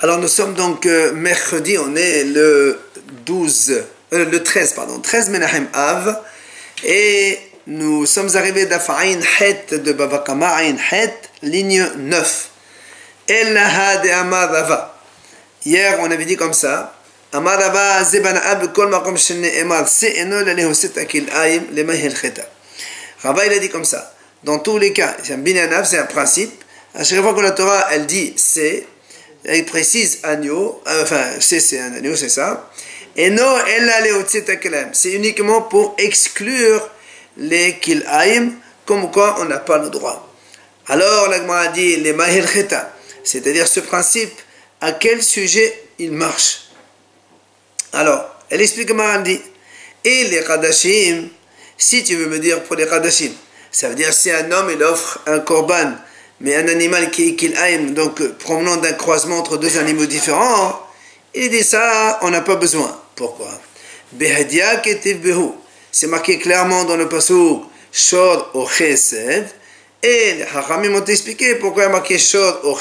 Alors nous sommes donc euh, mercredi, on est le 12, euh, le 13, pardon, 13 Menachem Av, et nous sommes arrivés d'Afa'in Het de Bavakama, Ain Het, ligne 9. Ellaha de Amadava. Hier, on avait dit comme ça. Rava, il a dit comme ça. Dans tous les cas, c'est un binanav, c'est un principe. À chaque fois que la Torah, elle dit c'est, il précise agneau, euh, enfin, c'est un agneau, c'est ça. Et non, elle C'est uniquement pour exclure les kilaim, comme quoi on n'a pas le droit. Alors, la a dit les mahir c'est-à-dire ce principe, à quel sujet il marche. Alors, elle explique dit. Et les kadashim, si tu veux me dire pour les kadashim, ça veut dire si un homme il offre un korban mais un animal qui est donc euh, provenant d'un croisement entre deux animaux différents, il dit ça, on n'a pas besoin. Pourquoi? C'est marqué clairement dans le passage Shod au. Et les Hachamim ont expliqué pourquoi il y a marqué Shod le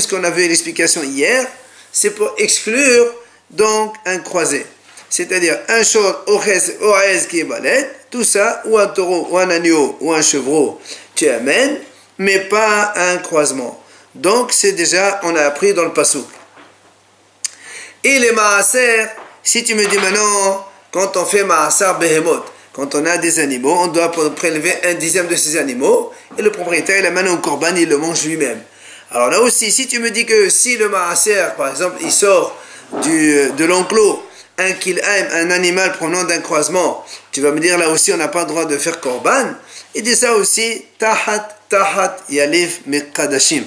ce qu'on a vu l'explication hier, c'est pour exclure donc un croisé. C'est-à-dire un au Chesev qui est balette, tout ça, ou un taureau, ou un agneau, ou un chevreau tu amènes, mais pas un croisement. Donc c'est déjà, on a appris dans le pasouk. Et les maaser, si tu me dis maintenant, quand on fait maaser behemoth, quand on a des animaux, on doit prélever un dixième de ces animaux, et le propriétaire, il amène un corban, il le mange lui-même. Alors là aussi, si tu me dis que si le maaser, par exemple, il sort du, de l'enclos, un aime un animal provenant d'un croisement, tu vas me dire là aussi on n'a pas le droit de faire korban. Il dit ça aussi, tahat, tahat, yalif, mekadashim.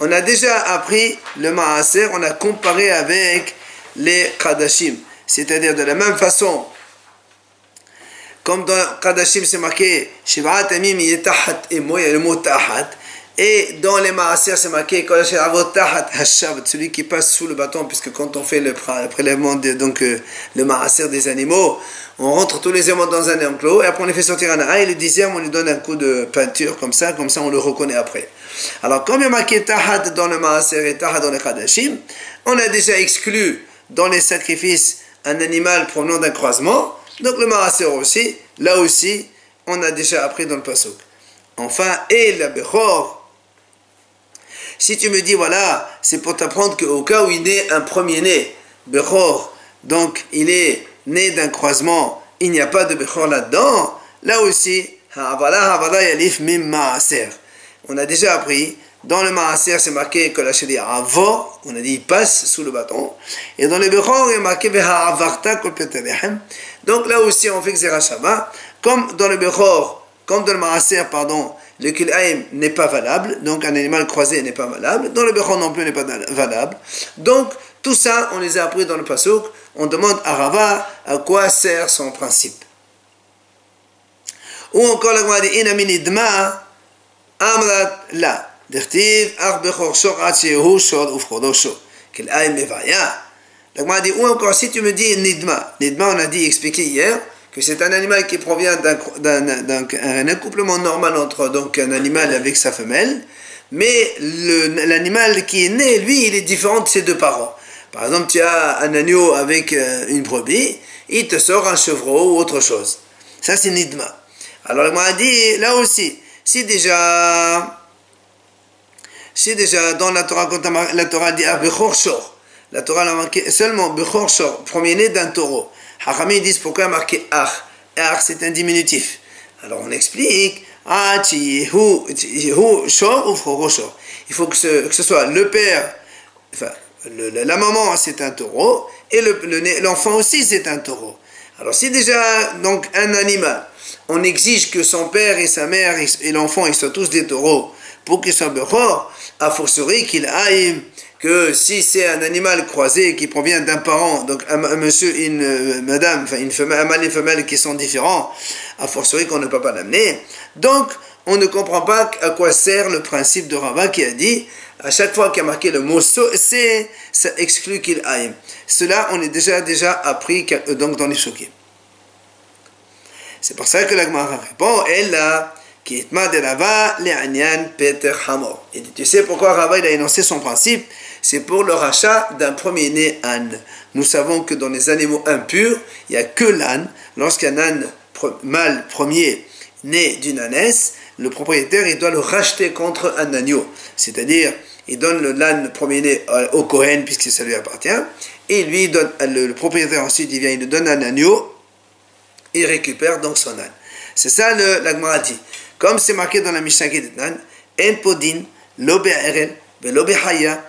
On a déjà appris le maaser, on a comparé avec les kadashim. C'est-à-dire de la même façon, comme dans kadashim c'est marqué, shivat amim tahat et moi, il le mot tahat. Et dans les maaser, c'est marqué celui qui passe sous le bâton, puisque quand on fait le prélèvement, de, donc euh, le maaser des animaux, on rentre tous les éléments dans un enclos, et après on les fait sortir un a et le dixième, on lui donne un coup de peinture, comme ça, comme ça on le reconnaît après. Alors, comme il y a marqué tahat dans le maaser et tahat dans les kadashim, on a déjà exclu dans les sacrifices un animal provenant d'un croisement, donc le maaser aussi, là aussi, on a déjà appris dans le pasuk. Enfin, et la bechor, si tu me dis, voilà, c'est pour t'apprendre qu'au cas où il naît un premier-né, Bechor, donc il est né d'un croisement, il n'y a pas de Bechor là-dedans, là aussi, on a déjà appris, dans le Maaser, c'est marqué que la Shadia Avo, on a dit il passe sous le bâton, et dans le Bechor, il est marqué Donc là aussi, on fait Xerashaba, comme dans le Bechor, comme dans le Maaser, pardon, le kilaim n'est pas valable, donc un animal croisé n'est pas valable, dans le bechor non plus n'est pas valable. Donc, tout ça, on les a appris dans le pasouk. On demande à Rava à quoi sert son principe. Ou encore, la dit inaminidma amrat la. Dirtiv ar bechor shor atchehu shor ufchodo shor. Kilaim mevaya. La dit, ou encore, si tu me dis nidma. Nidma, on a dit, expliqué hier, que c'est un animal qui provient d'un accouplement normal entre donc un animal avec sa femelle, mais l'animal qui est né, lui, il est différent de ses deux parents. Par exemple, tu as un agneau avec euh, une brebis, il te sort un chevreau ou autre chose. Ça, c'est nidma. Alors, il m'a dit, là aussi, si déjà, si déjà dans la Torah, quand la Torah dit, ah, la Torah a marqué seulement Shor, premier-né d'un taureau. Hachamim disent pourquoi marqué Ach Ach c'est un diminutif. Alors on explique Il faut que ce, que ce soit le père, enfin, la maman c'est un taureau et l'enfant aussi c'est un taureau. Alors si déjà donc un animal, on exige que son père et sa mère et l'enfant ils soient tous des taureaux pour qu'il soit bechor, a fortiori qu'il aille que si c'est un animal croisé qui provient d'un parent, donc un, monsieur une euh, madame, enfin un mâle et une femelle qui sont différents, a fortiori qu'on ne peut pas l'amener. Donc, on ne comprend pas à quoi sert le principe de Rava qui a dit à chaque fois qu'il a marqué le mot c'est, ça exclut qu'il aille. Cela, on est déjà déjà appris donc dans les choqués. C'est pour ça que la Gemara répond, elle a qui de Rava, Peter Hamor. Et tu sais pourquoi Rava il a énoncé son principe C'est pour le rachat d'un premier-né âne. Nous savons que dans les animaux impurs, il n'y a que l'âne. Lorsqu'un âne mâle premier né d'une ânesse, le propriétaire il doit le racheter contre un agneau. C'est-à-dire, il donne l'âne premier-né au Cohen puisque ça lui appartient, et lui donne, le, propriétaire ensuite il vient, il lui donne un agneau, il récupère donc son âne. C'est ça le, la dit. Comme c'est marqué dans la Mishnah Nan, En podin, lo be'erel, velo behaya,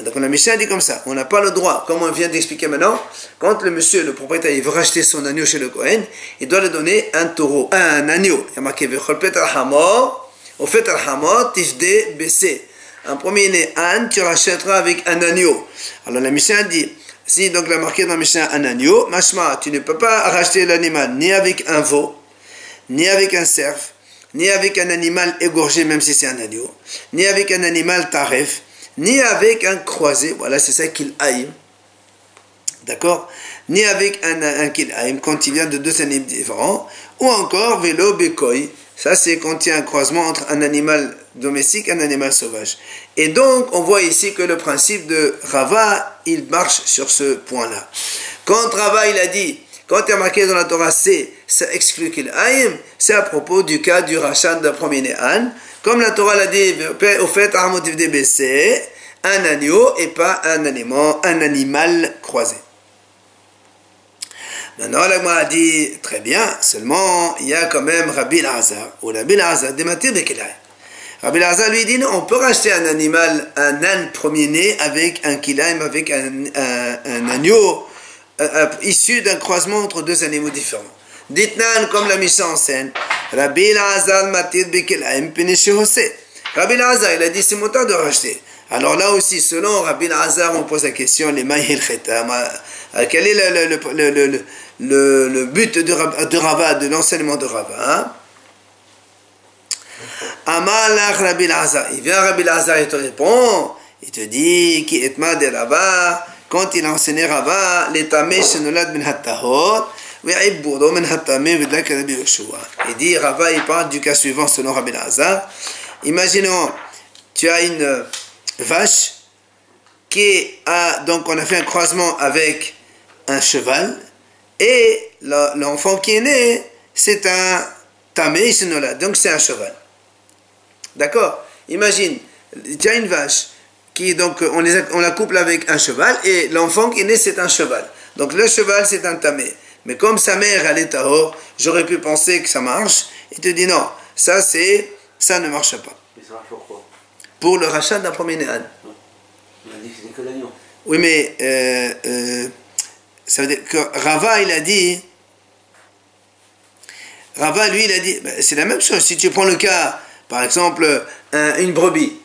Donc la Mishnah dit comme ça, on n'a pas le droit, comme on vient d'expliquer maintenant, quand le monsieur, le propriétaire, il veut racheter son agneau chez le Kohen, il doit lui donner un taureau, un agneau. Il y a marqué, au fait al-hamor, tifde bc. Un premier-né âne, tu rachèteras avec un agneau. Alors la Mishnah dit, si donc la marqué dans Mishnah un agneau, machma, tu ne peux pas racheter l'animal ni avec un veau, ni avec un cerf, ni avec un animal égorgé, même si c'est un agneau, ni avec un animal taref, ni avec un croisé, voilà, c'est ça qu'il aime, d'accord Ni avec un, un qu'il aime quand il vient de deux animaux différents, ou encore vélo bekoi, ça c'est quand il y a un croisement entre un animal domestique et un animal sauvage. Et donc, on voit ici que le principe de Rava, il marche sur ce point-là. Quand Rava, il a dit, quand il a marqué dans la Torah C, ça exclut qu'il aïm, c'est à propos du cas du rachat d'un premier âne. Comme la Torah l'a dit, au fait, un agneau et pas un animal, un animal croisé. Maintenant, la a dit, très bien, seulement, il y a quand même Rabbi Lazar, ou Rabbi Lazar, des matières de Rabbi Lazar lui dit, non, on peut racheter un animal, un âne premier-né avec un kilaim, avec un, un, agneau euh, euh, issu d'un croisement entre deux animaux différents. Dites-nous comme la mise en scène, Rabbi Lazar matir hosé. Rabbi Lazar, il a dit, c'est mon temps de racheter. Alors là aussi, selon Rabbi Lazar, on pose la question, les mahil euh, quel est le, but de, Rava, de l'enseignement de Rava hein? Rabbi Lazar. Il vient Rabbi Lazar, il te répond, il te dit, qui est de Rava, quand il a enseigné Rava, l'étamé shenolad ben hattahot, ben il dit, Rava, il parle du cas suivant selon Rabbi Lazar. Imaginons, tu as une vache qui a, donc on a fait un croisement avec un cheval, et l'enfant qui est né, c'est un tamé donc c'est un cheval. D'accord? Imagine, tu as une vache, qui donc on, on la couple avec un cheval, et l'enfant qui est né, c'est un cheval. Donc le cheval, c'est un tamé. Mais comme sa mère, elle est haut, j'aurais pu penser que ça marche. Il te dit non, ça c'est, ça ne marche pas. Mais ça marche pourquoi Pour le rachat d'un premier âne. On a dit que c'était que l'agneau. Oui, mais euh, euh, ça veut dire que Rava, il a dit. Rava, lui, il a dit. Ben, c'est la même chose. Si tu prends le cas, par exemple, une brebis.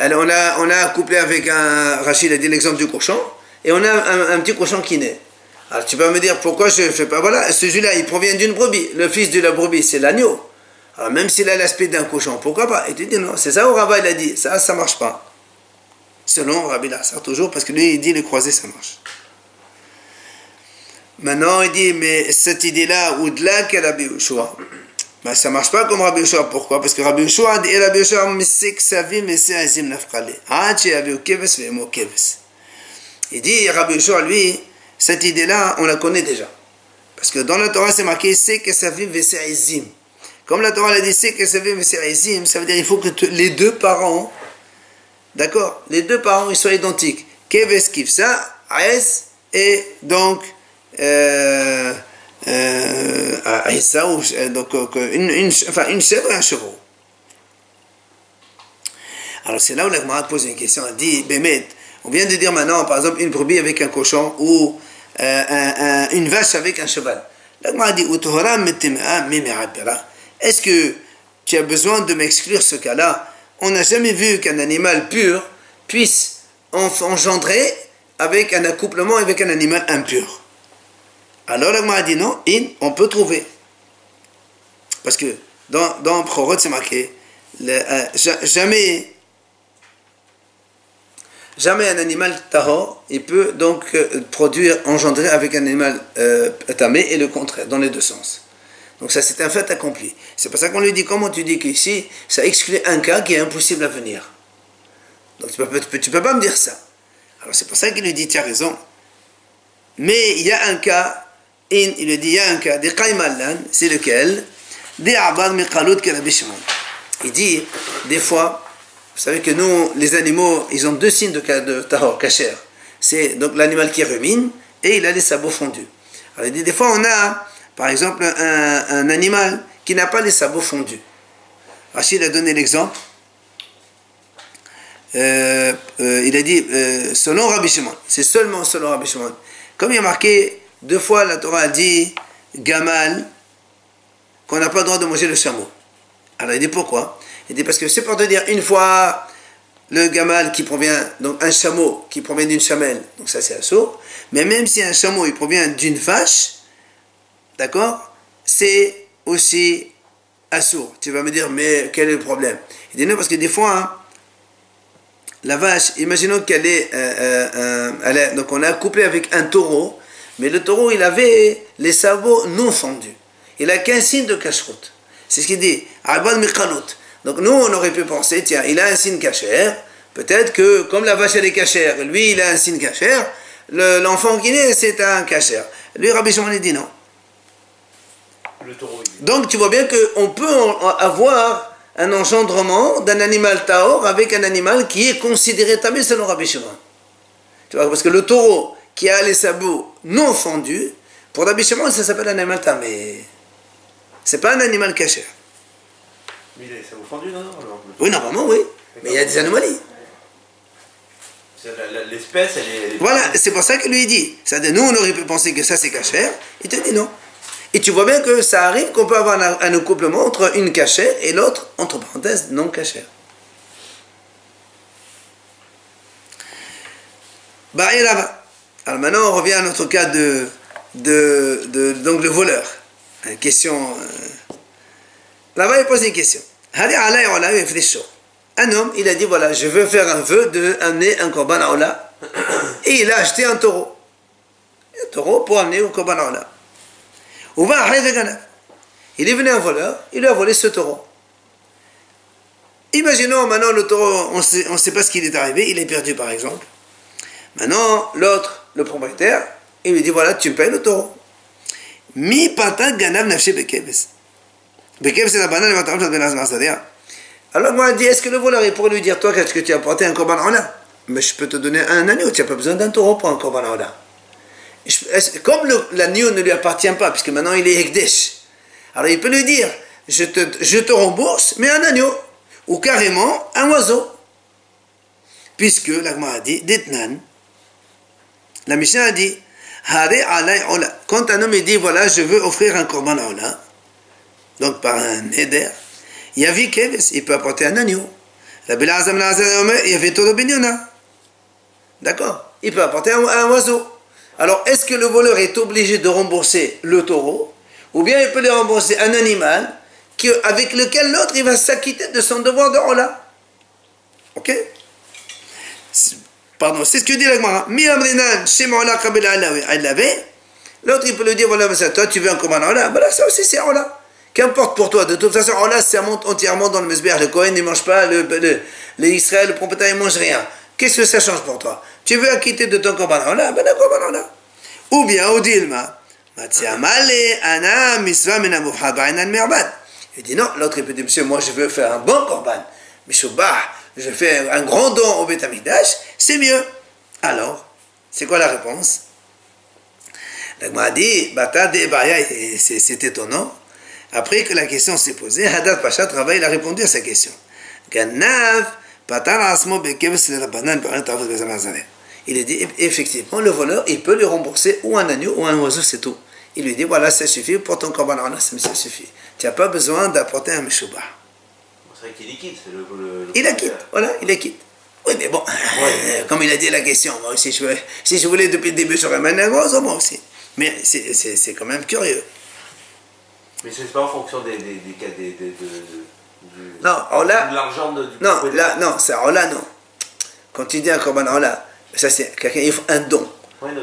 On, a, on a couplé avec un. Rachid a dit l'exemple du cochon. Et on a un, petit cochon qui naît. Alors tu peux me dire pourquoi je ne fais pas. Voilà, celui-là, il provient d'une brebis. Le fils de la brebis, c'est l'agneau. Alors même s'il a l'aspect d'un cochon, pourquoi pas? Et tu dis non, c'est ça où Rava, il a dit. Ça, ça marche pas. Selon Rabbi Lassar, toujours, parce que lui, il dit les croisés, ça marche. Maintenant, il dit, mais cette idée-là, au-delà que Rabbi Yoshua, ben, ça ne marche pas comme Rabbi Yoshua. Pourquoi? Parce que Rabbi Yoshua dit, Rabbi Yoshua, mais c'est que sa vie, mais c'est azim nafkale. Ah, mais. Il dit, Rabbi Yoshua, lui, cette idée-là, on la connaît déjà. Parce que dans la Torah, c'est marqué, c'est que sa vie, mais c'est azim. Comme la Torah l'a dit, c'est que sa vie, mais c'est azim, ça veut dire qu'il faut que les deux parents, d'accord, les deux parents, ils soient identiques. Keves kifsa, aes, et donc, euh, à euh, donc une, une, chèvre et un chevreau. Alors c'est là où la pose une question, elle dit, Bémet, on vient de dire maintenant, par exemple, une brebis avec un cochon ou un, une vache avec un cheval. La dit, est-ce que tu as besoin de m'exclure ce cas-là? On n'a jamais vu qu'un animal pur puisse engendrer avec un accouplement avec un animal impur. Alors la a dit non, on peut trouver. Parce que dans, dans Prorot, c'est marqué, euh, jamais, jamais un animal tahor, il peut donc euh, produire, engendrer avec un animal euh, tamé et le contraire, dans les deux sens. Donc ça, c'est un fait accompli. C'est pour ça qu'on lui dit, comment tu dis qu'ici, ça exclut un cas qui est impossible à venir? Donc tu ne peux, tu peux pas me dire ça. Alors c'est pour ça qu'il lui dit, tu as raison. Mais il y a un cas, il lui dit, il y a un cas, des qaimalan, c'est lequel Des abad Il dit, des fois, vous savez que nous, les animaux, ils ont deux signes de, de tahor, kacher. C'est donc l'animal qui rumine et il a les sabots fondus. Alors il dit, des fois on a, par exemple, un, animal qui n'a pas les sabots fondus. Rachid a donné l'exemple. Euh, euh, il a dit, euh, selon Rabbi Shimon, c'est seulement selon Rabbi Shimon. Comme il y a marqué, deux fois la Torah a dit, Gamal, qu'on n'a pas le droit de manger le chameau. Alors il dit pourquoi? Il dit parce que c'est pour te dire, une fois, le gamal qui provient, donc un chameau qui provient d'une chamelle, donc ça c'est assourd, mais même si un chameau il provient d'une vache, d'accord, c'est aussi assourd. Tu vas me dire, mais quel est le problème? Il dit non, parce que des fois, hein, la vache, imaginons qu'elle est, euh, euh, est, donc on a couplé avec un taureau, mais le taureau il avait les sabots non fondus. Il a qu'un signe de cache-route. C'est ce qu'il dit. Donc nous, on aurait pu penser, tiens, il a un signe cachère. Peut-être que, comme la vache elle est cachère, lui, il a un signe cachère. L'enfant qui naît, c'est un cachère. Lui, Rabbi Shimon, dit non. Donc tu vois bien qu'on peut avoir un engendrement d'un animal taor avec un animal qui est considéré tamé selon Rabbi Shimon. Tu vois, parce que le taureau qui a les sabots non fendus, pour Rabbi Shimon, ça s'appelle un animal tamé. C'est pas un animal cachère. Mais ça vous fendu, non, non Oui, normalement, oui. Mais il y a des anomalies. L'espèce, elle est. voilà, c'est pour ça qu'il lui dit. Ça, nous, on aurait pu penser que ça, c'est cachère. Il te dit non. Et tu vois bien que ça arrive qu'on peut avoir un, un accouplement entre une cachère et l'autre, entre parenthèses, non cachère. Bah, Alors maintenant, on revient à notre cas de, de, donc le voleur. Une question. Euh, là-bas, il pose une question. Un homme, il a dit voilà, je veux faire un vœu de amener un korban à Et il a acheté un taureau. Un taureau pour amener au korban à Il est venu un voleur, il lui a volé ce taureau. Imaginons maintenant le taureau, on ne sait pas ce qu'il est arrivé, il est perdu par exemple. Maintenant, l'autre, le propriétaire, il lui dit voilà, tu me payes le taureau. Mi patat ganav nafshe bekeves. Bekeves c'est la banane Alors moi, dit est-ce que le voleur, il pourrait lui dire toi, qu'est-ce que tu as apporté un korban là Mais je peux te donner un agneau, tu n'as pas besoin d'un taureau pour un korban là. Comme l'agneau ne lui appartient pas, puisque maintenant il est Ekdesh, alors il peut lui dire je te, je te rembourse, mais un agneau, ou carrément un oiseau. Puisque l'agma a dit, Ditnan, la Mishnah a dit, quand un homme dit, voilà, je veux offrir un korban ola, donc par un neder, il y a Keves, il peut apporter un agneau. La Azam il y avait Toro D'accord? Il peut apporter un, oiseau. Alors, est-ce que le voleur est obligé de rembourser le taureau Ou bien il peut lui rembourser un animal avec lequel l'autre il va s'acquitter de son devoir de Ola? Ok? Pardon, c'est ce que dit shem'ola qabel L'autre, il peut lui dire, voilà, toi, tu veux un commandant Ola. Voilà, ça aussi, c'est Ola. Qu'importe pour toi. De toute façon, Ola, ça monte entièrement dans le Mesber. Le Cohen, il ne mange pas. Le, le, le Israël, le propriétaire, il ne mange rien. Qu'est-ce que ça change pour toi? Tu veux acquitter de ton commandant Ola Ben, commandant Ou bien, au Dilma. Il dit non, l'autre il peut dire, monsieur, moi je veux faire un bon korban. Mishubah, je fais un grand don au Betamidash, c'est mieux. Alors, c'est quoi la réponse? M'a dit, c'est étonnant. Après que la question s'est posée, Hadat Pacha travaille, il a répondu à sa question. Il a dit, effectivement, le voleur, il peut lui rembourser ou un agneau ou un oiseau, c'est tout. Il lui dit, voilà, ça suffit pour ton korban ça suffit. Tu n'as pas besoin d'apporter un meshubah. C'est vrai qu'il est quitte. Le, il est quitte, voilà, il est quitte. Oui, mais bon, comme il a dit la question, moi aussi, je, si je voulais depuis le début, j'aurais mené un gros, moi aussi. Mais c'est quand même curieux. Mais c'est pas en fonction des, des, des, des de, non, là, de l'argent du Non, là, non, c'est oh là, non. quand tu dis un korban là, ça c'est quelqu'un offre un don.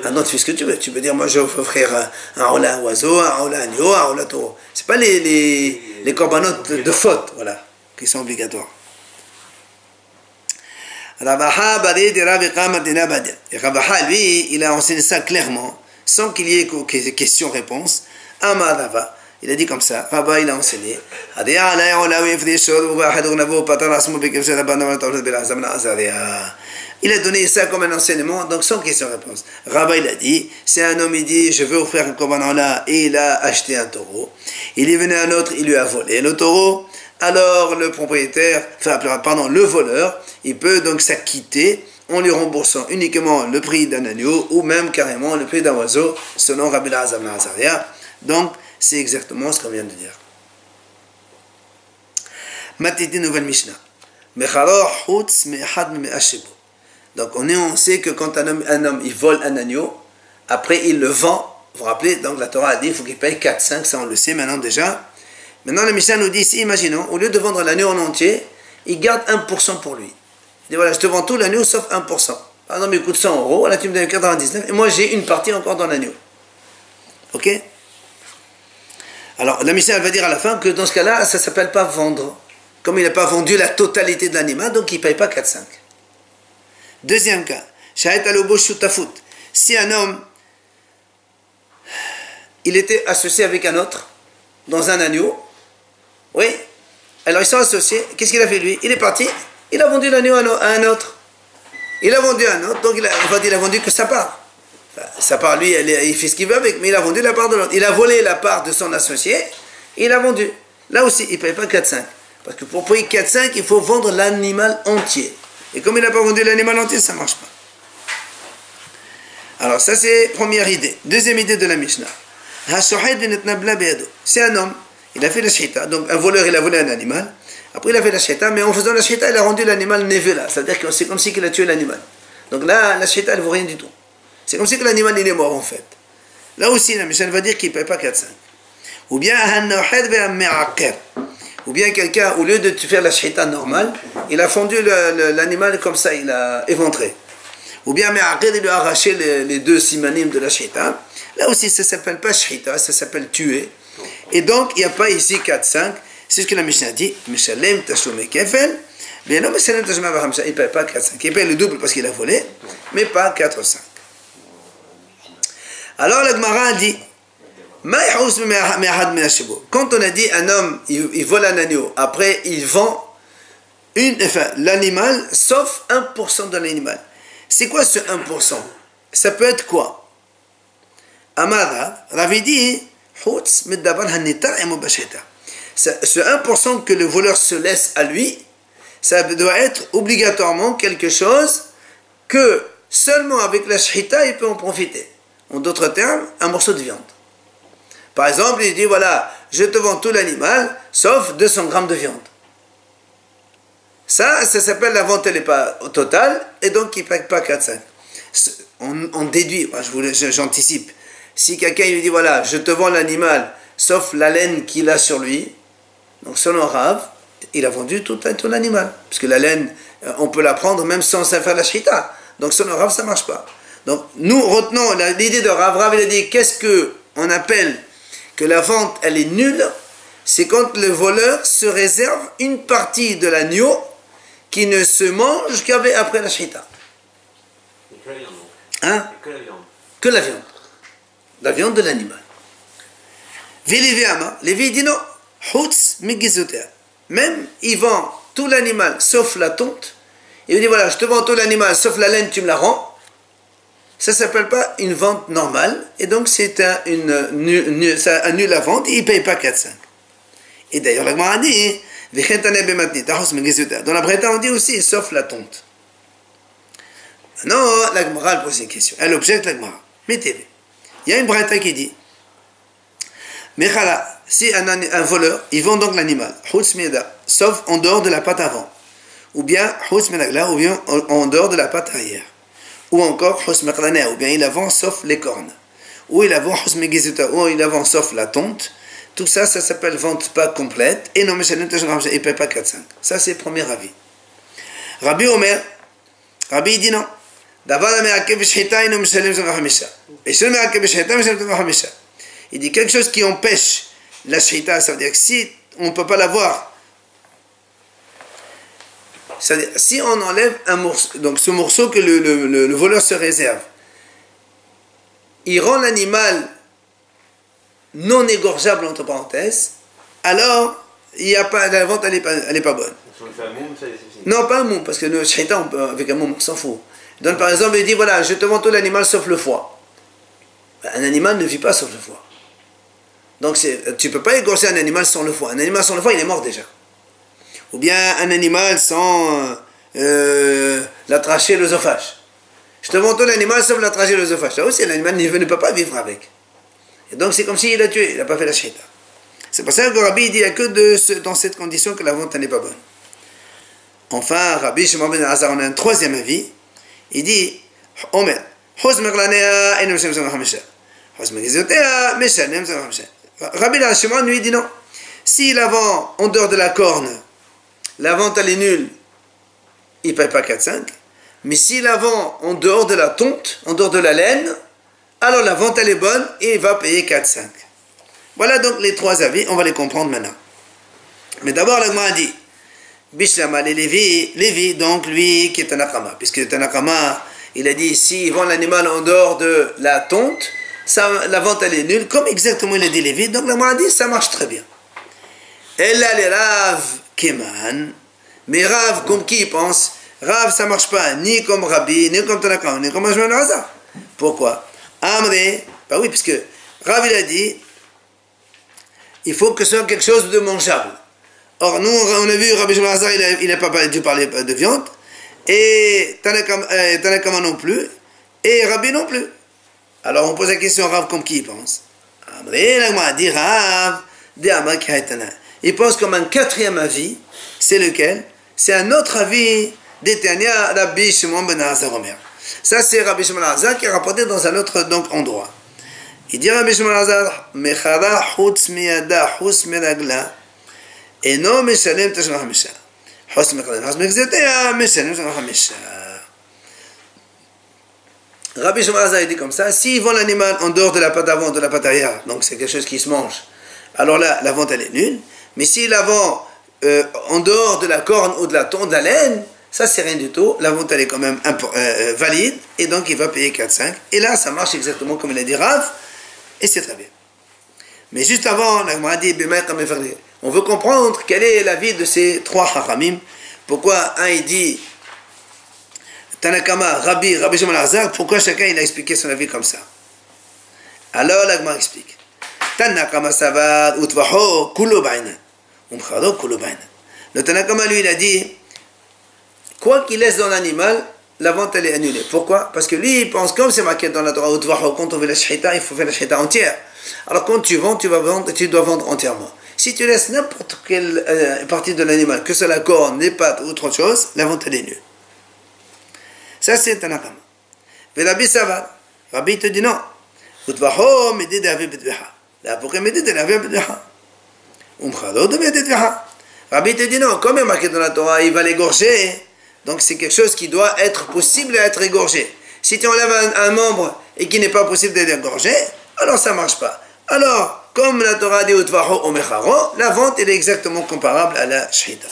un don, tu fais ce que tu veux. Tu peux dire, moi je vais offrir un un oiseau, un rola agneau, un rola taureau. C'est pas les, les, les corbanotes de faute, voilà, qui sont obligatoires. Rabaha Rabaha, lui, il a enseigné ça clairement, sans qu'il y ait question-réponse. Amarava. Il a dit comme ça, Rabba il a enseigné. Il a donné ça comme un enseignement, donc sans question-réponse. Rabba il a dit, c'est un homme, il dit, je veux offrir un commandant là, et il a acheté un taureau. Il est venu un autre, il lui a volé le taureau. Alors le propriétaire, enfin pardon, le voleur, il peut donc s'acquitter en lui remboursant uniquement le prix d'un agneau ou même carrément le prix d'un oiseau, selon Rabbi Lazar. Donc, c'est exactement ce qu'on vient de dire. Matiti nouvelle Mishnah. Donc on, on sait que quand un homme, un homme il vole un agneau, après il le vend, vous vous rappelez, donc la Torah a dit il faut qu'il paye 4, 5, ça on le sait maintenant déjà. Maintenant la Mishnah nous dit ici, imaginons, au lieu de vendre l'agneau en entier, il garde 1% pour lui. Il dit voilà, je te vends tout l'agneau sauf 1%. Par exemple, il coûte 100 euros, là tu me donnes 99, et moi j'ai une partie encore dans l'agneau. Ok? Alors la Mishnah va dire à la fin que dans ce cas-là, ça ne s'appelle pas vendre. Comme il n'a pas vendu la totalité de l'animal, donc il ne paye pas 4-5. Deuxième cas, si un homme, il était associé avec un autre dans un agneau, oui, alors ils sont associés, qu'est-ce qu'il a fait lui? Il est parti, il a vendu l'agneau à un autre. Il a vendu un autre, donc il a, il a vendu que sa part sa part, lui, il fait ce qu'il veut avec, mais il a vendu la part de l'autre. Il a volé la part de son associé, il a vendu. Là aussi, il ne paye pas 4-5. Parce que pour payer 4-5, il faut vendre l'animal entier. Et comme il n'a pas vendu l'animal entier, ça ne marche pas. Alors, ça, c'est première idée. Deuxième idée de la Mishnah. C'est un homme, il a fait la shita. Donc, un voleur, il a volé un animal. Après, il a fait la shita, mais en faisant la shita, il a rendu l'animal névé là. C'est-à-dire que c'est comme si il a tué l'animal. Donc là, la shita, elle ne vaut rien du tout. C'est comme si l'animal il est mort en fait. Là aussi, la Michel va dire qu'il ne paye pas 4-5. Ou bien, ou bien quelqu'un, au lieu de faire la shita normale, il a fondu l'animal comme ça, il a éventré. Ou bien, il lui a arraché les, deux simanimes de la shita. Là aussi, ça ne s'appelle pas shita, ça s'appelle tuer. Et donc, il n'y a pas ici 4-5. C'est ce que la Mishnah dit. Mishalem tashome kefel. Bien non, Mishalem tashome Il ne paye pas 4-5. Il paye le double parce qu'il a volé, mais pas 4-5. Alors la Gemara dit quand on a dit un homme, il, vole un agneau, après il vend l'animal, sauf 1% de l'animal. C'est quoi ce 1% Ça peut être quoi? Amada, Ravi dit, ce 1% que le voleur se laisse à lui, ça doit être obligatoirement quelque chose que seulement avec la shita il peut en profiter. En d'autres termes, un morceau de viande. Par exemple, il dit voilà, je te vends tout l'animal, sauf 200 grammes de viande. Ça, ça s'appelle la vente, elle n'est pas totale, et donc il ne paye pas 4-5. On, déduit, j'anticipe. Si quelqu'un lui dit voilà, je te vends l'animal, sauf la laine qu'il a sur lui, donc selon Rav, il a vendu tout, tout l'animal. Parce que la laine, euh, on peut la prendre même sans faire la shita. Donc selon Rav, ça ne marche pas. Donc nous retenons l'idée de Rav. Rav il a dit qu'est-ce que on appelle que la vente elle est nulle? C'est quand le voleur se réserve une partie de l'agneau qui ne se mange qu'après la shita. Que la viande. Hein? Que la viande. Que la viande. La viande de l'animal. Lévi dit non. Même il vend tout l'animal sauf la tonte. Il dit voilà, je te vends tout l'animal sauf la laine, tu me la rends ça s'appelle pas une vente normale, et donc c'est un, une, ça annule la vente et il ne paye pas 4-5. Et d'ailleurs, la Gemara dit, dans la Breta, on dit aussi, sauf la tonte. Non, la Gemara pose une question. Elle objecte la Gemara. Mettez Il y a une Breta qui dit, si un, un, voleur, il vend donc l'animal, sauf en dehors de la pâte avant, ou bien, ou bien en dehors de la pâte arrière ou encore ou bien il avance sauf les cornes, ou il avance ou il avance sauf la tonte, tout ça, ça s'appelle vente pas complète, et non, mais il ne paye pas 4-5. Ça, c'est le premier avis. Rabbi Omer, Rabbi dit non. D'abord, il dit quelque chose qui empêche la shita, ça veut dire que si on ne peut pas l'avoir, c'est-à-dire si on enlève un morceau, donc ce morceau que le, le, le voleur se réserve, il rend l'animal non égorgeable entre parenthèses, alors il y a pas, la vente elle n'est pas, elle est pas bonne. Non, pas un moum, parce que le shaitan, avec un moum, on s'en fout. Donc par exemple, il dit voilà, je te vends tout l'animal sauf le foie. Ben, un animal ne vit pas sauf le foie. Donc tu ne peux pas égorger un animal sans le foie. Un animal sans le foie, il est mort déjà. Ou bien un animal sans euh, la trachée, l'œsophage. Je te vends tout l'animal sauf la trachée, l'œsophage. Là aussi, l'animal ne peut pas vivre avec. Et donc c'est comme s'il l'a tué, il n'a pas fait la shaita. C'est pour ça que Rabbi dit il n'y a que dans cette condition que la vente n'est pas bonne. Enfin, Rabbi Shimon ben Azar, on a un troisième avis. Il dit Omer, Rabbi Shimon lui dit non. Si la vend en dehors de la corne, la vente elle est nulle, il ne paye pas 4-5. Mais s'il la vend en dehors de la tonte, en dehors de la laine, alors la vente elle est bonne et il va payer 4-5. Voilà donc les trois avis, on va les comprendre maintenant. Mais d'abord, l'agma a dit, Bishlama, les Lévi, Lévi, donc lui qui est un akama, puisque un akama, il a dit, s'il vend l'animal en dehors de la tonte, ça, la vente elle est nulle, comme exactement il a dit Lévi, donc l'agma a dit, ça marche très bien. Et là, les Rav Keman, mais Rav, comme qui pense, Rav, ça marche pas, ni comme Rabbi, ni comme Tanakam, ni comme Ajman Hazar. Pourquoi? Amré, bah oui, puisque Rav il a dit, il faut que ce soit quelque chose de mangeable. Or, nous, on a vu Rabbi Shimon il n'a pas dû parler de viande, et euh, Tanakama non plus, et Rabbi non plus. Alors, on pose la question à Rav comme qui il pense? Il pense comme un quatrième avis, c'est lequel? C'est un autre avis d'Etania Rabbi Shimon ben. Ça, c'est Rabbi Shimon Azar qui a rapporté dans un autre donc, endroit. Il dit Rabbi Shimon Azar, Mechara chutz miyada miragla, אינו משלם את השנה חמישה. חוץ מקדם, חוץ מגזירתיה, משלם את השנה חמישה. Rabbi Shimon il dit comme ça, s'ils vendent l'animal en dehors de la pâte avant, de la pâte arrière, donc c'est quelque chose qui se mange, alors là, la vente elle est nulle. Mais s'il la vend euh, en dehors de la corne ou de la tonde, de la laine, ça c'est rien du tout. La vente elle est quand même euh, euh, valide et donc il va payer 4-5. Et là, ça marche exactement comme il a dit Rav et c'est très bien. Mais juste avant, on veut comprendre quelle est la vie de ces trois haramim. Pourquoi un il dit Tanakama, Rabbi, Rabbi Shimon Azar, pourquoi chacun il a expliqué son avis comme ça? Alors l'agma explique. Tanakama Savad Utvaho Kulo Umchado Kulo Le Tanakama lui il a dit quoi qu'il laisse dans l'animal, la vente elle est annulée. Pourquoi? Parce que lui il pense comme c'est marqué dans la Torah Utvaho, quand on fait la shita, il faut faire la shita entière. Alors quand tu vends, tu, vas vendre, tu dois vendre entièrement. Si tu laisses n'importe quelle euh, partie de l'animal, que ce soit la corne, les pattes ou autre chose, la vente elle est nulle. Ça c'est un akama. Mais Rabbi ça va. Rabbi te dit non. Rabbi te dit non, comme il est marqué dans la Torah, il va l'égorger. Donc c'est quelque chose qui doit être possible à être égorgé. Si tu enlèves un, un membre et qui n'est pas possible d'être égorgé, alors ça ne marche pas. Alors, comme la Torah dit au la vente est exactement comparable à la shahida.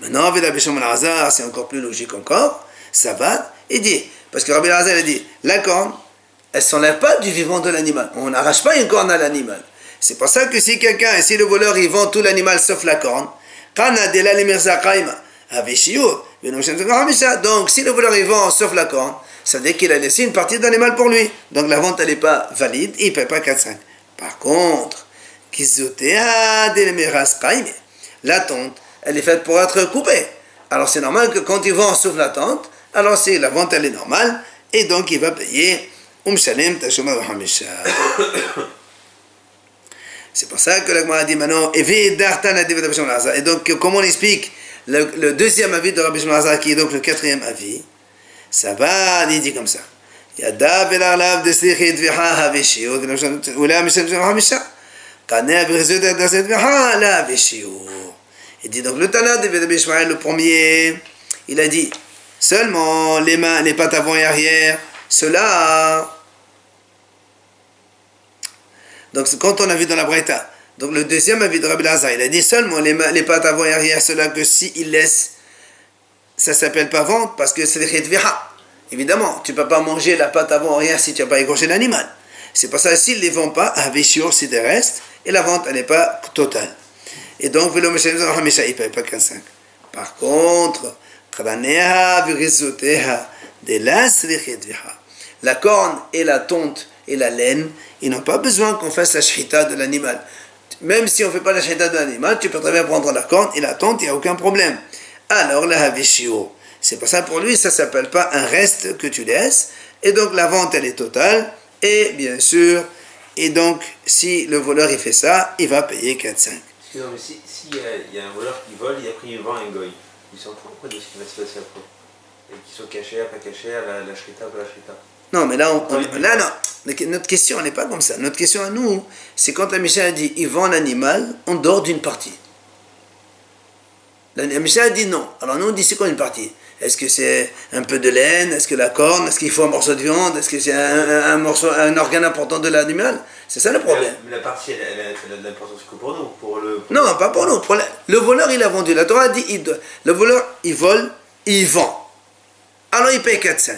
Maintenant, avec Rabbi Shimon c'est encore plus logique encore. Va, il dit, parce que Rabbi Azar a dit, la corne, elle ne s'enlève pas du vivant de l'animal. On n'arrache pas une corne à l'animal. C'est pour ça que si quelqu'un, si le voleur, il vend tout l'animal sauf la corne, donc si le voleur, il vend sauf la corne, ça veut dire qu'il a laissé une partie d'animal pour lui. Donc la vente, elle n'est pas valide, il ne paie pas 4-5. Par contre, la tente, elle est faite pour être coupée. Alors c'est normal que quand il vend sauf la tente, alors c'est la vente, elle est normale, et donc il va payer C'est pour ça que la a dit maintenant, et donc comment on explique le, deuxième avis de Rabbi Shimon qui est donc le quatrième avis ça va, il dit comme ça. Il dit donc le Tana de Rabbi Ishmael, le premier, il a dit seulement les mains, les pattes avant et arrière, cela. Donc quand on a vu dans la Breta, donc le deuxième avis de Rabbi Lazar, il a dit seulement les mains, les pattes avant et arrière, cela que s'il laisse ça s'appelle pas vente parce que c'est le Évidemment, tu peux pas manger la pâte avant rien si tu n'as pas égorgé l'animal. C'est pour ça s'il ne les vend pas, avec sûr c'est des restes, et la vente elle n'est pas totale. Et donc, il paye pas 15 Par contre, la corne et la tonte et la laine, ils n'ont pas besoin qu'on fasse la shrita de l'animal. Même si on ne fait pas la shrita de l'animal, tu peux très bien prendre la corne et la tonte, il n'y a aucun problème. Alors, la havishio, c'est pour ça pour lui, ça s'appelle pas un reste que tu laisses. Et donc la vente, elle est totale. Et bien sûr, et donc si le voleur il fait ça, il va payer 4-5. Excusez-moi, mais si, si y, a un voleur qui vole et après il vend un goy, ils sont quoi de ce qui va se passer après Et qu'ils soient cachés, pas cachés, la, la shrita, pas la shrita non, mais là, on, là non. Notre question, n'est pas comme ça. Notre question à nous, c'est quand la Mishnah a dit il vend l'animal, on dort d'une partie. La Mishnah a dit non. Alors nous, on dit c'est quoi une partie? Est-ce que c'est un peu de laine? Est-ce que la corne? Est-ce qu'il faut un morceau de viande? Est-ce que c'est un, morceau, un organe important de l'animal? C'est ça le problème. Mais la, partie, elle, a de l'importance que pour nous. Pour le... Non, pas pour nous. le voleur, il a vendu. La Torah dit il, le voleur, il vole, il vend. Alors il paye 4-5.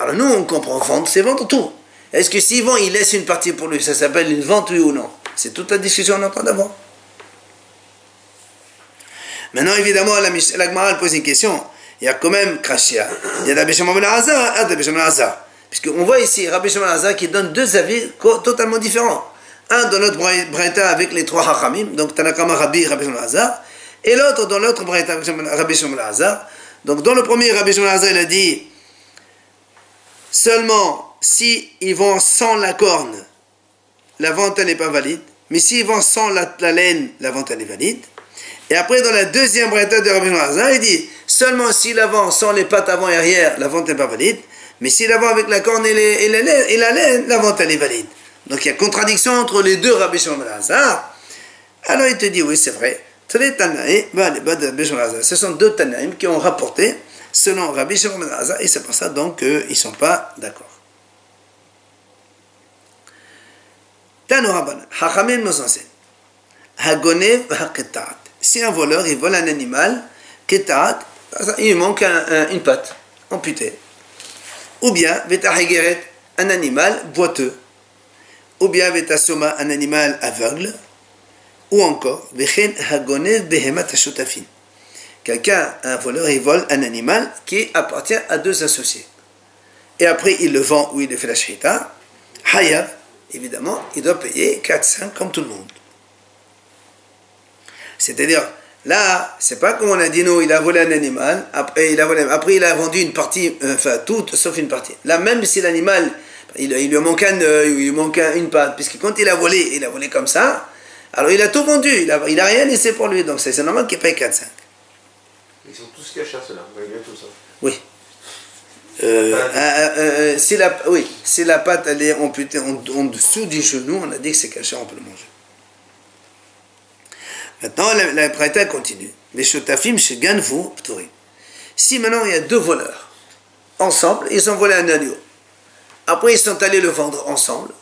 Alors nous, on comprend vendre, c'est vendre tout. Est-ce que s'il vend, il laisse une partie pour lui Ça s'appelle une vente, oui ou non? C'est toute la discussion qu'on est en train d'avoir. Maintenant, évidemment, la, la elle pose une question il y a quand même Krashia. Il y a Rabbi Shimon ben Azar et Rabbi Shimon ben Puisqu'on voit ici Rabbi Shimon ben qui donne deux avis totalement différents. Un dans notre Brenta avec les trois Hachamim, donc Tanakama Rabbi Rabbi Shimon Azar, et l'autre dans l'autre Brenta avec Rabbi Shimon Azar. Donc dans le premier, Rabbi Shimon Azar, il a dit seulement si ils vont sans la corne, la vente n'est pas valide. Mais s'ils vont sans la, la laine, la vente elle est valide. Et après, dans la deuxième Brenta de Rabbi Shimon il dit Seulement s'il avance sans les pattes avant et arrière, la vente n'est pas valide. Mais s'il avance avec la corne et, la, laine, la vente elle est valide. Donc il y a contradiction entre les deux Rabbi Shimon ben Alors il te dit oui c'est vrai. Ce sont deux Tanaïm qui ont rapporté selon Rabbi Shimon ben et c'est pour ça donc qu'ils ne sont pas d'accord. Tano Hachamim nous. Hagonev Si un voleur il vole un animal, Ketat, il manque une patte amputée. Ou bien, un animal boiteux. Ou bien, soma, un animal aveugle. Ou encore, Quelqu'un, un voleur, il vole un animal qui appartient à deux associés. Et après, il le vend ou il le fait la shita. Hayav, évidemment, il doit payer 4-5 comme tout le monde. C'est-à-dire, Là, c'est pas comme on a dit, nous, il a volé un animal, après il a, volé, après, il a vendu une partie, euh, enfin toute, sauf une partie. Là, même si l'animal, il, il, lui manque un œil, il lui manque une patte, puisque quand il a volé, il a volé comme ça, alors il a tout vendu, il n'a il a rien laissé pour lui, donc c'est normal qu'il paye 4-5. Ils sont tous cachés, ceux-là, malgré tout ça. Oui. Euh, euh, euh, si la, oui, si la patte elle est amputée en, en dessous du genou, on a dit que c'est caché, on peut le manger. Maintenant, la, la continue. Les shotafim chez Ganvu, Si maintenant il y a deux voleurs, ensemble, ils ont volé un agneau. Après, ils sont allés le vendre ensemble.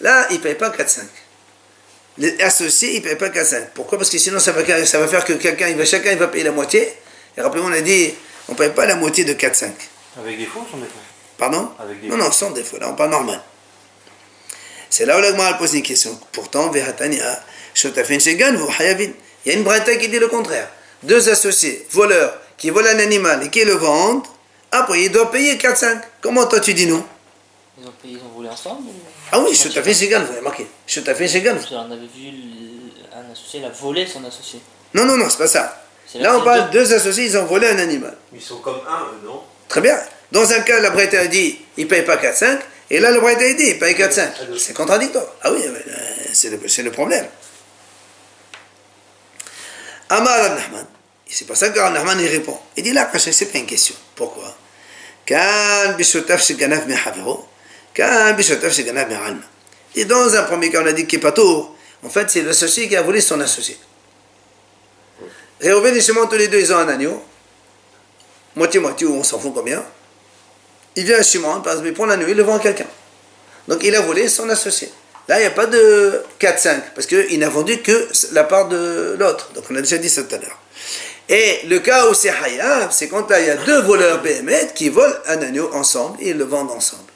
Là, ils ne payent pas 4-5. Les associés, ils ne payent pas 4-5. Pourquoi? Parce que sinon, ça va, ça va faire que quelqu'un, il va, chacun, il va payer la moitié. Et rappelez-moi, on a dit, on ne paye pas la moitié de 4-5. Avec des faux sans défaut Pardon? Avec des Non, non, sans défaut. Là, on parle normal. C'est là où la pose une question. Pourtant, Vehatania, il y a une braïta qui dit le contraire. Deux associés, voleurs, qui volent un animal et qui le vendent, après ils doivent payer 4-5. Comment toi tu dis non? Ils ont, payé, ils ont volé ensemble Ah oui, je t'ai fait vous avez marqué. Fait On avait vu un associé, il a volé son associé. Non, non, non, c'est pas ça. Là, on parle de deux associés, ils ont volé un animal. Ils sont comme un, non? Très bien. Dans un cas, la a dit, il ne paye pas 4-5, et là, le a dit, il paye 4-5. C'est contradictoire. Ah oui, euh, c'est le, le problème. Amar Nahman. C'est pour ça que Nahman il répond. Il dit là, c'est pas une question. Pourquoi? Et dans un premier cas, on a dit qu'il n'est pas tour. En fait, c'est l'associé qui a volé son associé. Réhouven et Shimon, tous les deux, ils ont un agneau. moitié-moitié, on s'en fout combien. Il vient à Shimon, par exemple, il prend la nuit, il le vend à quelqu'un. Donc il a volé son associé. Là, il n'y a pas de 4-5, parce qu'il n'a vendu que la part de l'autre. Donc on a déjà dit ça tout à l'heure. Et le cas où c'est Hayab, c'est quand il y a deux voleurs BMT qui volent un agneau ensemble et ils le vendent ensemble.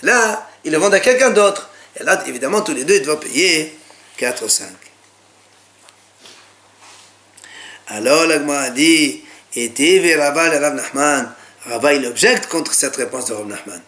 Et là, ils le vendent à quelqu'un d'autre. Et là, évidemment, tous les deux, ils doivent payer 4 ou 5. Alors, l'Agma a dit, et Rava Rav Nachman. Rava, il objecte contre cette réponse de Rav Nachman.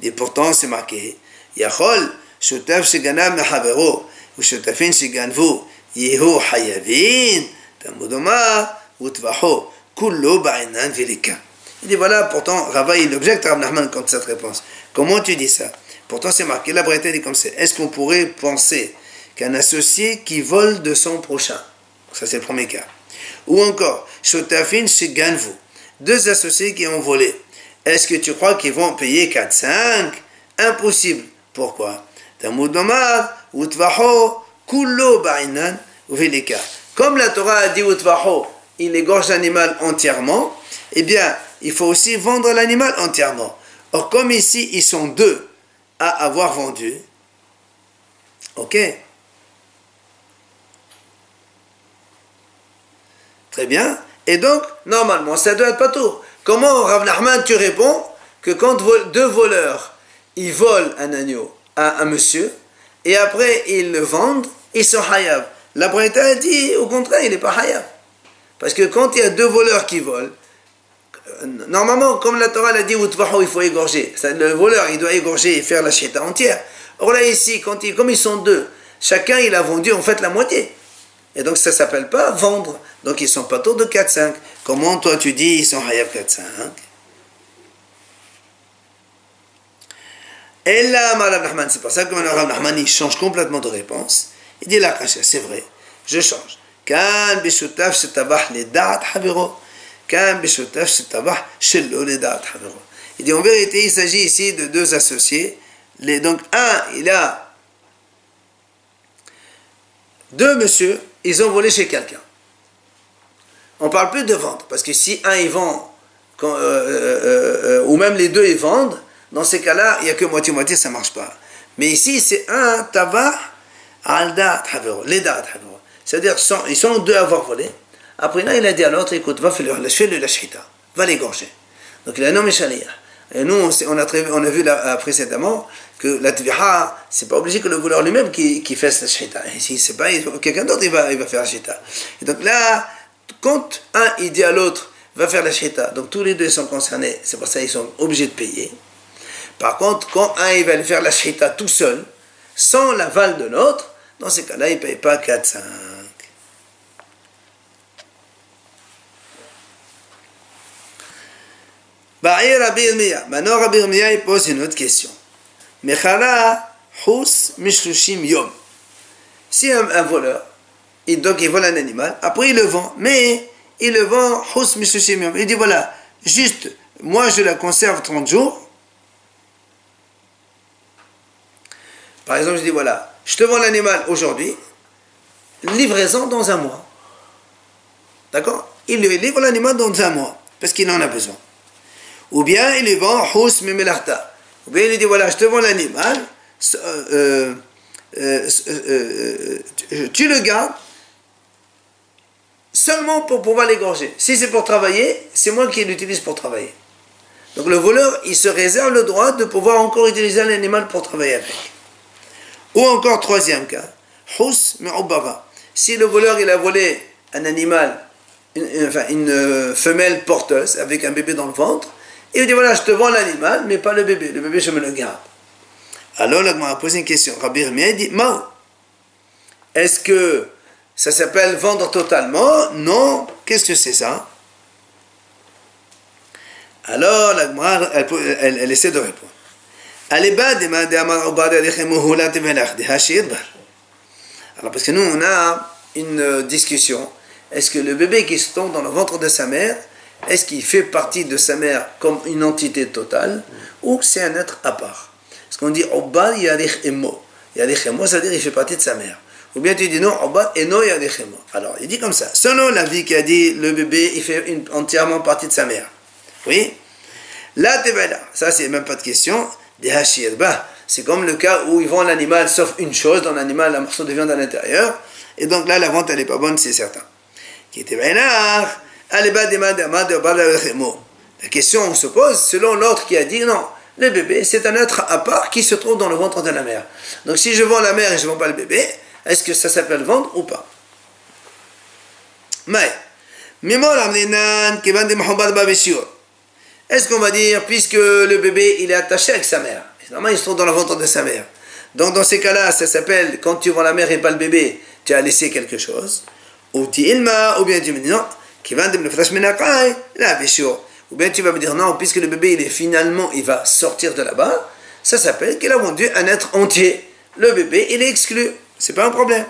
Dit, pourtant, c'est marqué, Yachol, shutaf sheganav mehavero, ou shutafin sheganvu, yehu hayavin, tamudoma, utvaho, kullo ba'inan velika. Il dit, voilà, pourtant, Rava, il objecte Rav contre cette réponse. Comment tu dis ça? Pourtant, c'est marqué, la Bretagne dit comme c'est. Est-ce qu'on pourrait penser qu'un associé qui vole de son prochain, ça c'est le premier cas, ou encore, Shotafin chez Ganvu, deux associés qui ont volé, est-ce que tu crois qu'ils vont payer 4-5 Impossible. Pourquoi? Comme la Torah a dit il égorge l'animal entièrement, eh bien, il faut aussi vendre l'animal entièrement. Or, comme ici, ils sont deux à avoir vendu, ok? Très bien. Et donc, normalement, ça doit être pas tout. Comment, Rav Nachman, tu réponds que quand deux voleurs, ils volent un agneau à un monsieur, et après ils le vendent, ils sont hayab. La Breta dit, au contraire, il n'est pas hayab. Parce que quand il y a deux voleurs qui volent, normalement, comme la Torah l'a dit, il faut égorger. Le voleur, il doit égorger et faire la chita entière. Or là, ici, quand comme ils sont deux, chacun, il a vendu en fait la moitié. Et donc, ça s'appelle pas vendre. Donc, ils sont pas tôt de 4-5. Comment toi, tu dis, ils sont hayab 4-5 Et là, Rahman, c'est pour ça que Rav Rahman, il change complètement de réponse. Il dit là, c'est vrai, je change. Il dit en vérité, il s'agit ici de deux associés. Donc, un, il a deux monsieur, ils ont volé chez quelqu'un. On parle plus de vendre, parce que si un il vend, euh, euh, euh, ou même les deux ils vendent, dans ces cas-là, il n'y a que moitié-moitié, ça ne marche pas. Mais ici, c'est un tabac al les C'est-à-dire, ils sont deux à avoir volé. Après là, il a dit à l'autre, écoute, va faire le lashita, va l'égorger. Donc il a nommé Shalia. Et nous, on a, on a vu précédemment que la tviha, c'est pas obligé que le voleur lui-même qui, qui fasse la shita. Et si c'est pas quelqu'un d'autre, il va, il va faire la shita. Et donc là, quand un, il dit à l'autre, va faire la shita, donc tous les deux sont concernés, c'est pour ça qu'ils sont obligés de payer. Par contre, quand un, il va faire la shita tout seul, sans l'aval de l'autre, dans ces cas-là, il ne paye pas 4-5. Maintenant, Rabbi Irmiya, il pose une autre question. Mechara hus mishlushim yom. Si un, voleur, il, donc il vole un animal, après il le vend, mais il le vend. Il dit voilà, juste, moi je la conserve 30 jours. Par exemple, je dis voilà, je te vends l'animal aujourd'hui, livraison dans un mois. D'accord? Il lui livre l'animal dans un mois, parce qu'il en a besoin. Ou bien il lui vend hous. Ou bien il lui dit voilà, je te vends l'animal, euh, euh, euh, tu le gardes seulement pour pouvoir l'égorger. Si c'est pour travailler, c'est moi qui l'utilise pour travailler. Donc le voleur, il se réserve le droit de pouvoir encore utiliser l'animal pour travailler avec. Ou encore troisième cas, hous Si le voleur il a volé un animal, enfin une femelle porteuse avec un bébé dans le ventre, il dit voilà, je te vends l'animal, mais pas le bébé. Le bébé, je me le garde. Alors, là, m'a posé une question. Rabbi Irmia dit Mao, est-ce que ça s'appelle vendre totalement Non. Qu'est-ce que c'est ça? Alors, la elle, elle, essaie de répondre. Alors, parce que nous, on a une discussion. Est-ce que le bébé qui se tombe dans le ventre de sa mère, est-ce qu'il fait partie de sa mère comme une entité totale ou c'est un être à part? Ce qu'on dit c'est-à-dire qu'il fait partie de sa mère. Ou bien tu dis non, et y a des Alors, il dit comme ça. Selon la vie qui a dit le bébé, il fait entièrement partie de sa mère. Oui? Là, là. Ça, c'est même pas de question. Des c'est comme le cas où ils vendent l'animal sauf une chose. Dans l'animal, un morceau de viande à l'intérieur. Et donc là, la vente, elle n'est pas bonne, c'est certain. Qui était La question, on se pose, selon l'autre qui a dit non, le bébé, c'est un être à part qui se trouve dans le ventre de la mère. Donc si je vends la mère et je ne vends pas le bébé, est-ce que ça s'appelle vendre ou pas? Mais, est-ce qu'on va dire, puisque le bébé il est attaché avec sa mère, normalement il se trouve dans le ventre de sa mère. Donc dans ces cas-là, ça s'appelle, quand tu vends la mère et pas le bébé, tu as laissé quelque chose. Ou ou bien tu me dis non, ou bien tu vas me dire non, puisque le bébé il est finalement, il va sortir de là-bas, ça s'appelle qu'il a vendu un être entier. Le bébé il est exclu. C'est pas un problème.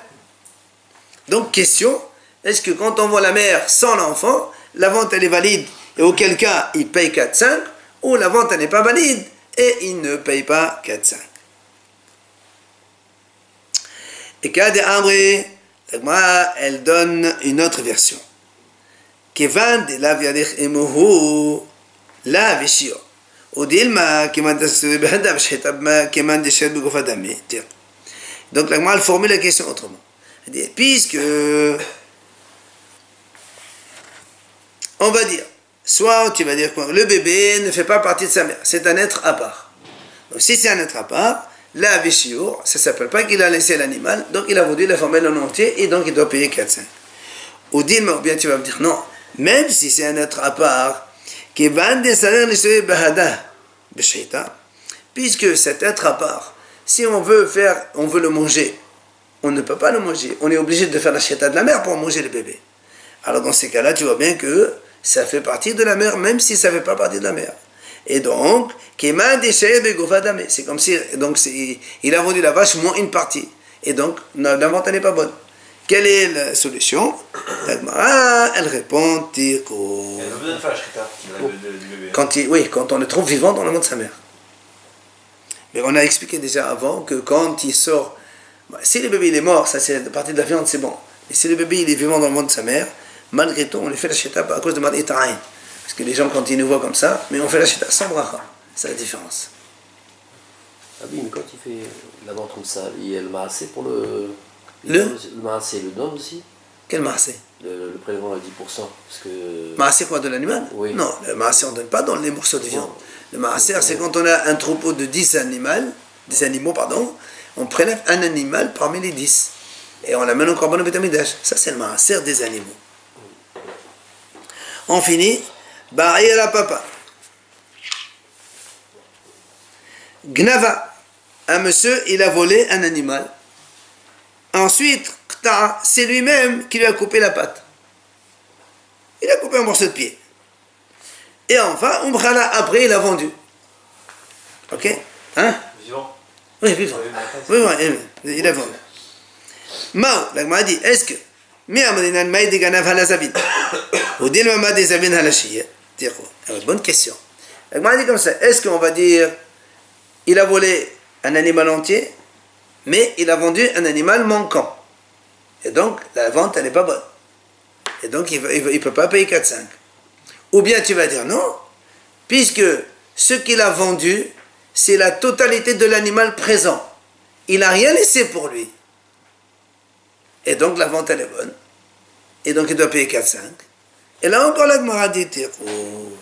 Donc, question, est-ce que quand on voit la mère sans l'enfant, la vente elle est valide et auquel cas il paye 4-5 ou la vente elle n'est pas valide et il ne paye pas 4-5 Et cas de Amri, elle donne une autre version. De la la de. Donc la elle formule la question autrement. Elle dit, puisque on va dire, soit tu vas dire quoi Le bébé ne fait pas partie de sa mère, c'est un être à part. Donc si c'est un être à part, la vishiour, ça ne s'appelle pas qu'il a laissé l'animal, donc il a vendu la formule en entier et donc il doit payer 4-5. Ou ou bien tu vas me dire non, même si c'est un être à part, qui va puisque cet être à part, si on veut faire, on veut le manger, on ne peut pas le manger. On est obligé de faire la chieta de la mère pour manger le bébé. Alors dans ces cas-là, tu vois bien que ça fait partie de la mère, même si ça ne fait pas partie de la mère. Et donc, c'est comme si donc il a vendu la vache moins une partie. Et donc, la vente n'est pas bonne. Quelle est la solution? Elle répond quand il, Oui, quand on le trouve vivant dans le monde de sa mère. Mais on a expliqué déjà avant que quand il sort, si le bébé il est mort, ça c'est partie de la viande, c'est bon. Mais si le bébé il est vivant dans le monde de sa mère, malgré tout, on lui fait la chita à cause de Maditaïn. Parce que les gens, quand ils nous voient comme ça, mais on fait la chita sans bracha. C'est la différence. Ah oui, mais quand il fait la vente comme ça, il y a le maassé pour le. Le Le? maassé, le donne aussi Quel maassé le, le, prélèvement à 10%. Parce que... Maassé quoi de l'animal? Oui. Non, le maassé on ne donne pas dans les morceaux de viande. Le maaser, c'est quand on a un troupeau de 10 animaux, animaux, pardon, on prélève un animal parmi les 10. Et on l'amène au corban bétamidash. Ça, c'est le maaser des animaux. On finit. Barrière la papa. Gnava. Un monsieur, il a volé un animal. Ensuite, c'est lui-même qui lui a coupé la patte. Il a coupé un morceau de pied. Et enfin, Umbrana, après, il a vendu. Ok Hein Vivant. Oui, vivant. Oui, oui, il a vendu. Mao, la dit, est-ce que Bonne question. Dit comme ça, est-ce qu'on va dire, il a volé un animal entier, mais il a vendu un animal manquant? Et donc, la vente, elle n'est pas bonne. Et donc, il ne peut pas payer 4-5. Ou bien tu vas dire non, puisque ce qu'il a vendu, c'est la totalité de l'animal présent. Il n'a rien laissé pour lui. Et donc la vente elle est bonne. Et donc il doit payer 4-5. Et là encore la Gemara dit, oh,